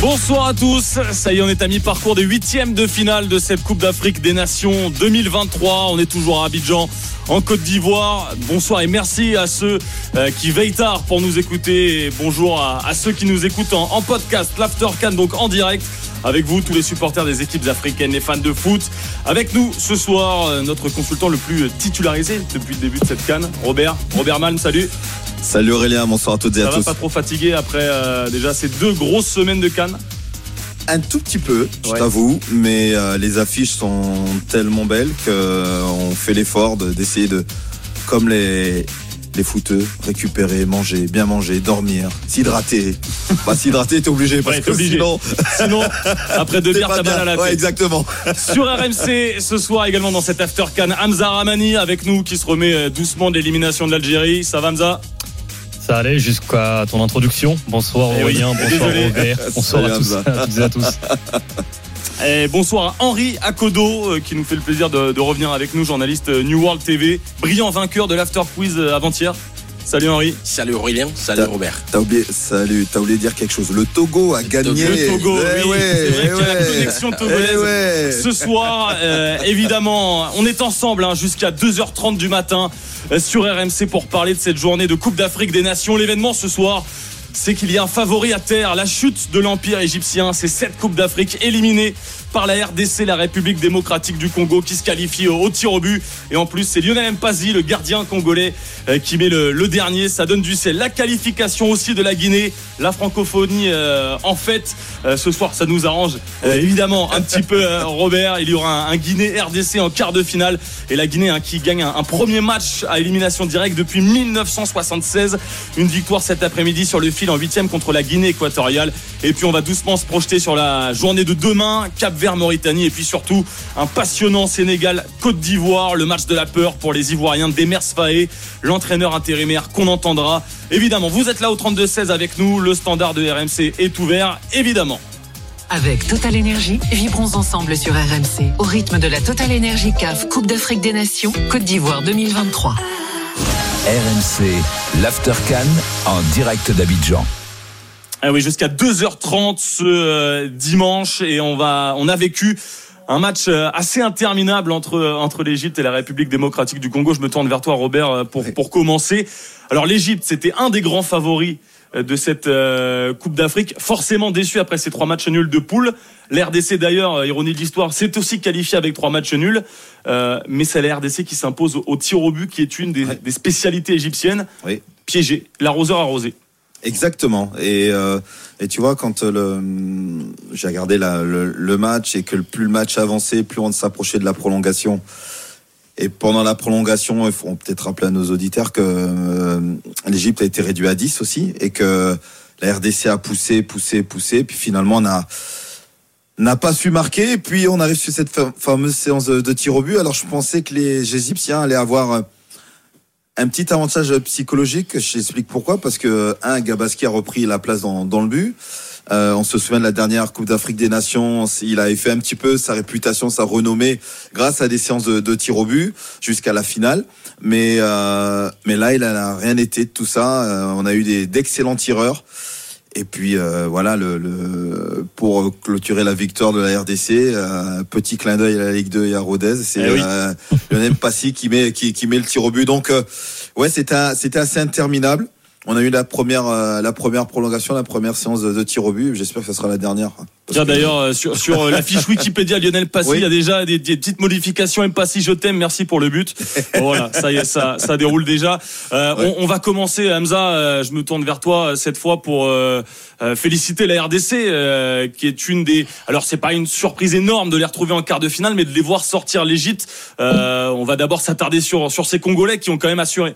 Bonsoir à tous, ça y est on est à mi-parcours des huitièmes de finale de cette Coupe d'Afrique des Nations 2023. On est toujours à Abidjan en Côte d'Ivoire. Bonsoir et merci à ceux euh, qui veillent tard pour nous écouter. Bonjour à, ceux qui nous écoutent en, podcast, l'Aftercan donc en direct. Avec vous, tous les supporters des équipes africaines, les fans de foot. Avec nous ce soir, euh, notre consultant le plus titularisé depuis le début de cette canne, Robert. Robert Malm, salut. Salut Aurélien, bonsoir à toutes et à tous. Ça va pas trop fatigué après euh, déjà ces deux grosses semaines de Cannes un tout petit peu, je t'avoue, mais euh, les affiches sont tellement belles qu'on fait l'effort d'essayer de, comme les, les footeux, récupérer, manger, bien manger, dormir, s'hydrater. bah, s'hydrater, t'es obligé parce que obligé. sinon. sinon, après deux bières, t'as mal à la tête. Ouais, exactement. Sur RMC, ce soir également dans cet After Can, Hamza Ramani avec nous qui se remet euh, doucement de l'élimination de l'Algérie. Ça va, Hamza? Ça allait jusqu'à ton introduction. Bonsoir eh Aurélien, bonsoir Robert, bonsoir à tous, et à tous. Et bonsoir à Henri Akodo euh, qui nous fait le plaisir de, revenir avec nous, journaliste euh, New World TV, brillant vainqueur de l'After Quiz euh, avant-hier. Salut Henri. Salut Aurélien. Salut Robert. T'as oublié, salut, t'as oublié de dire quelque chose. Le Togo a gagné. Le Togo, eh oui. c'est vrai qu'il y a la connexion togolaise. Eh Ce soir, évidemment, on est ensemble hein, jusqu'à 2h30 du matin sur RMC pour parler de cette journée de Coupe d'Afrique des Nations. L'événement ce soir, c'est qu'il y a un favori à terre, la chute de l'Empire égyptien. C'est cette Coupe d'Afrique éliminée par la RDC, la République démocratique du Congo, qui se qualifie au tir au but. Et en plus, c'est Lionel Mpazi, le gardien congolais, euh, qui met le, dernier. Ça donne du sel. La qualification aussi de la Guinée, la francophonie euh, en fait. Euh, ce soir, ça nous arrange évidemment un petit peu, Robert. Il y aura un, Guinée-RDC en quart de finale. Et la Guinée hein, qui gagne un, premier match à élimination directe depuis 1976. Une victoire cet après-midi sur le fil en huitième contre la Guinée équatoriale. Et puis on va doucement se projeter sur la journée de demain. Cap vers Mauritanie et puis surtout un passionnant Sénégal Côte d'Ivoire, le match de la peur pour les Ivoiriens d'Emers Faé, l'entraîneur intérimaire qu'on entendra. Évidemment, vous êtes là au 32-16 avec nous, le standard de RMC est ouvert, évidemment. Avec Total Énergie, vibrons ensemble sur RMC au rythme de la Total Énergie CAF Coupe d'Afrique des Nations Côte d'Ivoire 2023. RMC, l'Aftercan en direct d'Abidjan. Ah oui, jusqu'à 2h30 ce euh, dimanche et on va, on a vécu un match euh, assez interminable entre euh, entre l'Égypte et la République démocratique du Congo. Je me tourne vers toi, Robert, pour pour commencer. Alors l'Égypte, c'était un des grands favoris de cette Coupe d'Afrique. Forcément déçu après ces trois matchs nuls de poule. L'RDC d'ailleurs, ironie de l'histoire, s'est aussi qualifié avec trois matchs nuls. mais c'est la RDC qui s'impose au, tir au but, qui est une des, des spécialités égyptiennes. Oui. Piégé, l'arroseur arrosé. Exactement. Et, euh, et tu vois, quand le, j'ai regardé le, match et que plus le match avançait, plus on s'approchait de la prolongation. Et pendant la prolongation, il faut peut-être rappeler à nos auditeurs que euh, l'Égypte a été réduit à 10 aussi et que la RDC a poussé, poussé, poussé. Puis finalement, on n'a pas su marquer. Et puis on arrive sur cette fameuse séance de, de tir au but. Alors je pensais que les Égyptiens allaient avoir un petit avantage psychologique, je t'explique pourquoi, parce que un, Gabaski a repris la place dans, le but. Euh, on se souvient de la dernière Coupe d'Afrique des Nations, il avait fait un petit peu sa réputation, sa renommée grâce à des séances de, de tir au but jusqu'à la finale. Mais euh, mais là, il n'a rien été de tout ça. Euh, on a eu d'excellents tireurs. Et puis euh, voilà, le, pour clôturer la victoire de la RDC, euh, petit clin d'œil à la Ligue 2 et à Rodez, c'est eh euh, Lionel Passy qui met qui, qui met le tir au but. Donc ouais, c'était c'était assez interminable. On a eu la première, euh, la première prolongation, la première séance de, tir au but. J'espère que ce sera la dernière. Tiens, d'ailleurs, euh, sur, sur euh, la fiche Wikipédia Lionel Passy, il y a déjà des, petites modifications. M. Passy, je t'aime, merci pour le but. voilà, ça y est, ça, ça déroule déjà. on, va commencer, Hamza, je me tourne vers toi cette fois pour féliciter la RDC, qui est une des. Alors, c'est pas une surprise énorme de les retrouver en quart de finale, mais de les voir sortir l'Égypte. on va d'abord s'attarder sur, sur ces Congolais qui ont quand même assuré.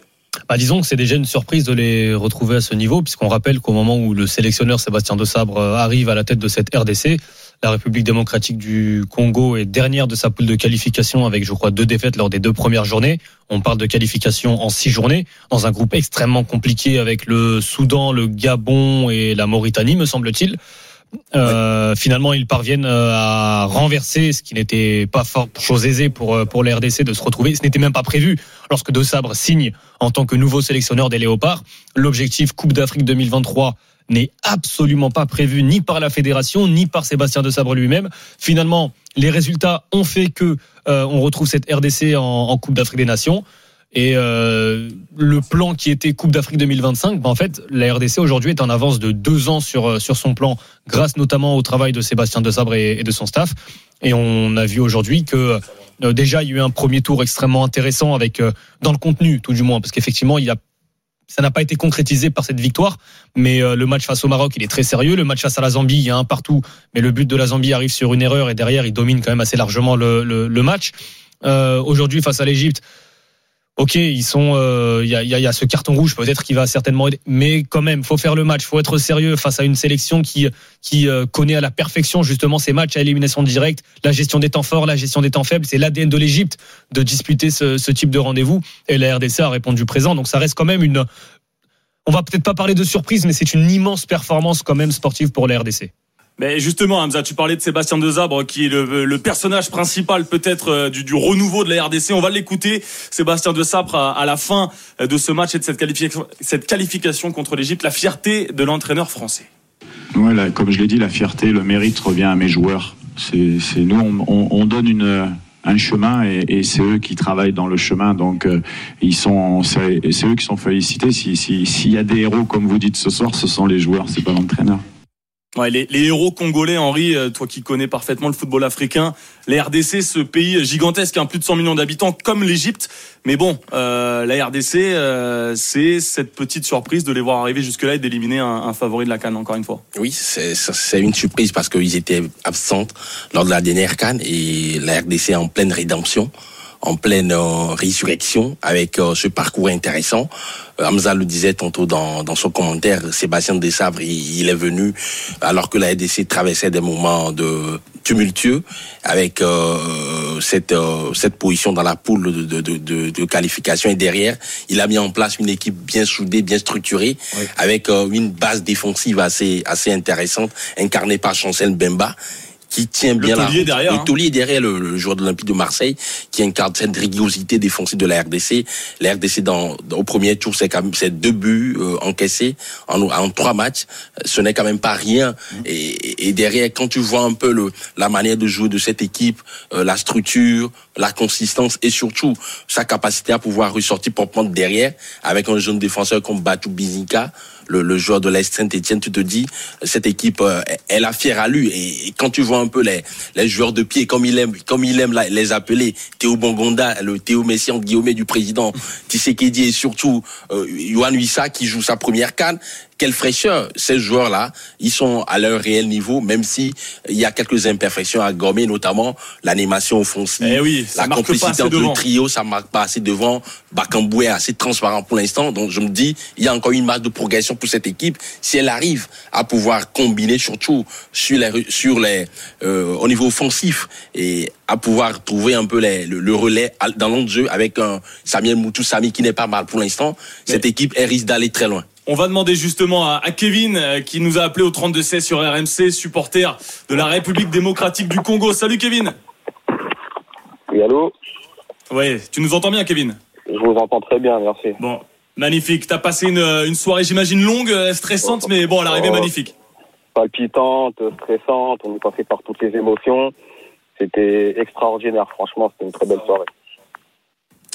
Bah, disons que c'est déjà une surprise de les retrouver à ce niveau, puisqu'on rappelle qu'au moment où le sélectionneur Sébastien de Sabre euh, arrive à la tête de cette RDC, La République démocratique du Congo est dernière de sa poule de qualification avec, je crois, deux défaites lors des deux premières journées. On parle de qualification en six journées dans un groupe extrêmement compliqué avec le Soudan, le Gabon et la Mauritanie, me semble-t-il. Euh, finalement, ils parviennent euh, à renverser, ce qui n'était pas fort, chose aisée pour euh, pour les RDC de se retrouver. Ce n'était même pas prévu lorsque De Sabre signe en tant que nouveau sélectionneur des Léopards. L'objectif Coupe d'Afrique 2023 n'est absolument pas prévu ni par la fédération ni par Sébastien De Sabre lui-même. Finalement, les résultats ont fait que on retrouve cette RDC en Coupe d'Afrique des Nations. Et euh, le plan qui était Coupe d'Afrique 2025, ben en fait, la RDC aujourd'hui est en avance de deux ans sur euh, sur son plan, grâce notamment au travail de Sébastien Desabre et, et de son staff. Et on a vu aujourd'hui que euh, déjà il y a eu un premier tour extrêmement intéressant avec euh, dans le contenu tout du moins, parce qu'effectivement il y a ça n'a pas été concrétisé par cette victoire, mais le match face au Maroc, il est très sérieux. Le match face à la Zambie, il y a un partout, mais le but de la Zambie arrive sur une erreur et derrière, il domine quand même assez largement le, le, le match. Aujourd'hui, face à l'Égypte, Ok, ils sont, il euh, y, a, ce carton rouge peut-être qui va certainement aider, mais quand même, faut faire le match, faut être sérieux face à une sélection qui qui euh, connaît à la perfection justement ces matchs à élimination directe, la gestion des temps forts, la gestion des temps faibles. C'est l'ADN de l'Égypte de disputer ce, ce type de rendez-vous et la RDC a répondu présent. Donc ça reste quand même une, on va peut-être pas parler de surprise, mais c'est une immense performance quand même sportive pour la RDC. Mais justement, Hamza, tu parlais de Sébastien Dezabre, qui est le, personnage principal peut-être euh, du, renouveau de la RDC. On va l'écouter, Sébastien Dezabre, à, à, la fin de ce match et de cette qualification, contre l'Égypte, la fierté de l'entraîneur français. Ouais, comme je l'ai dit, la fierté, le mérite revient à mes joueurs. C'est nous, on, on, donne un chemin et, c'est eux qui travaillent dans le chemin. Donc euh, ils sont, c'est eux qui sont félicités. S'il si, si, y a des héros, comme vous dites ce soir, ce sont les joueurs, c'est pas l'entraîneur. Ouais, les, les, héros congolais, Henri, euh, toi qui connais parfaitement le football africain, les RDC, ce pays gigantesque, hein, plus de 100 millions d'habitants, comme l'Égypte. Mais bon, euh, la RDC, euh, c'est cette petite surprise de les voir arriver jusque-là et d'éliminer un, un, favori de la Cannes, encore une fois. Oui, c'est une surprise parce qu'ils étaient absents lors de la dernière Cannes et la RDC est en pleine rédemption en pleine euh, résurrection avec euh, ce parcours intéressant. Euh, Hamza le disait tantôt dans, dans son commentaire, Sébastien Desabre, il, il, est venu alors que la RDC traversait des moments de tumultueux avec euh, cette cette position dans la poule de, de, de, de, qualification et derrière il a mis en place une équipe bien soudée bien structurée oui. avec une base défensive assez assez intéressante incarnée par Chancel Bemba qui tient bien le la derrière, le hein. taulier derrière le, le joueur de l'Olympique de Marseille qui incarne cette rigidité défensive de la RDC. La RDC dans, dans au premier tour c'est quand même c'est deux buts euh, encaissés en, en trois matchs. Ce n'est quand même pas rien. Et, et, derrière quand tu vois un peu le la manière de jouer de cette équipe, euh, la structure, la consistance et surtout sa capacité à pouvoir ressortir pour prendre derrière avec un jeune défenseur comme Batou Bizinka le, le joueur de l'Est Saint-Etienne, tu te dis, cette équipe, euh, elle a fière à lui. Et, et, quand tu vois un peu les, les joueurs de pied, comme il aime, comme il aime les appeler, Théo Bongonda, le Théo Messian Guillaume du président, Tshisekedi et surtout euh, Yohan Wissa qui joue sa première canne, quelle fraîcheur ces joueurs-là, ils sont à leur réel niveau, même si il y a quelques imperfections à gommer, notamment l'animation offensive, eh oui, la complicité entre le trio, ça marque pas assez devant. Bakamboué est assez transparent pour l'instant, donc je me dis, il y a encore une marge de progression pour cette équipe si elle arrive à pouvoir combiner surtout sur les sur les euh, au niveau offensif et à pouvoir trouver un peu les, le, le, relais dans l'autre jeu avec un Samuel Moutou Sami qui n'est pas mal pour l'instant. Cette équipe elle risque d'aller très loin. On va demander justement à, Kevin euh, qui nous a appelé au 32-16 sur RMC, supporter de la République démocratique du Congo. Salut Kevin. Oui, allô Oui, tu nous entends bien Kevin Je vous entends très bien, merci. Bon, magnifique. T'as passé une, une soirée, j'imagine, longue, euh, stressante, mais bon, à l'arrivée, oh, magnifique. Palpitante, stressante, on est passé par toutes les émotions. C'était extraordinaire, franchement, c'était une très belle soirée.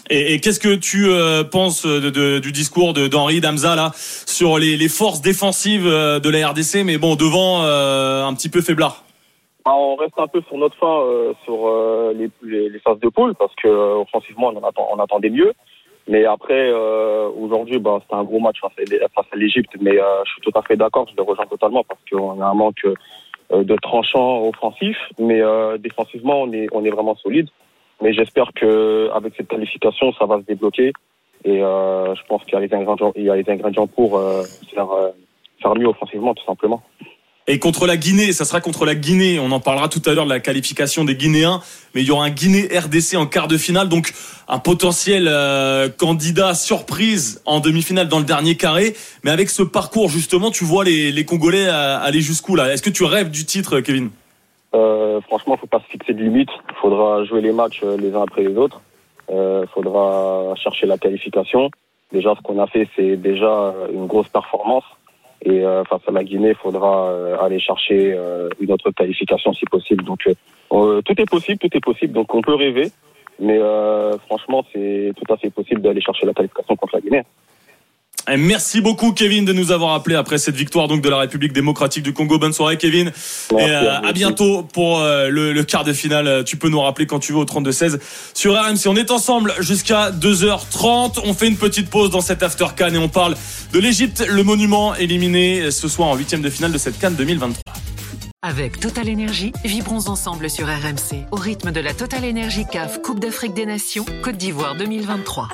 Et, et qu'est-ce que tu euh, penses de, de, du discours d'Henri Damza là sur les, les, forces défensives euh, de la RDC, mais bon devant euh, un petit peu faiblard? Bah, on reste un peu sur notre fin euh, sur euh, les, les, les, phases de poule parce que offensivement on, attend, on attendait mieux. Mais après aujourd'hui, bah, c'était un gros match face à l'Égypte, mais je suis tout à fait d'accord, je le rejoins totalement parce qu'on a un manque de tranchant offensif, mais défensivement on est on est vraiment solide. Mais j'espère que avec cette qualification, ça va se débloquer. Et euh, je pense qu'il y a les ingrédients, il y a les ingrédients pour euh, faire, euh, faire mieux offensivement, tout simplement. Et contre la Guinée, ça sera contre la Guinée. On en parlera tout à l'heure de la qualification des Guinéens, mais il y aura un Guinée-RDC en quart de finale, donc un potentiel euh, candidat surprise en demi-finale dans le dernier carré. Mais avec ce parcours, justement, tu vois les, les Congolais aller jusqu'où là? Est-ce que tu rêves du titre, Kevin? Euh, Franchement, faut pas se fixer de limite. Il faudra jouer les matchs euh, les uns après les autres. Euh, faudra chercher la qualification. Déjà, ce qu'on a fait, c'est déjà une grosse performance. Et euh, face à la Guinée, il faudra euh, aller chercher euh, une autre qualification si possible. Donc tout est possible, tout est possible. Donc on peut rêver, mais franchement, c'est tout à fait possible d'aller chercher la qualification contre la Guinée. Merci beaucoup Kevin de nous avoir appelé après cette victoire donc de la République démocratique du Congo. Bonne soirée Kevin. et euh, à bientôt pour euh, le, quart de finale. Tu peux nous rappeler quand tu veux au 32 16 sur RMC. On est ensemble jusqu'à 2h30. On fait une petite pause dans cette after Can et on parle de l'Égypte, le monument éliminé ce soir en huitième de finale de cette Cannes 2023. Avec Total Energy, vibrons ensemble sur RMC au rythme de la Total Energy CAF Coupe d'Afrique des Nations Côte d'Ivoire 2023.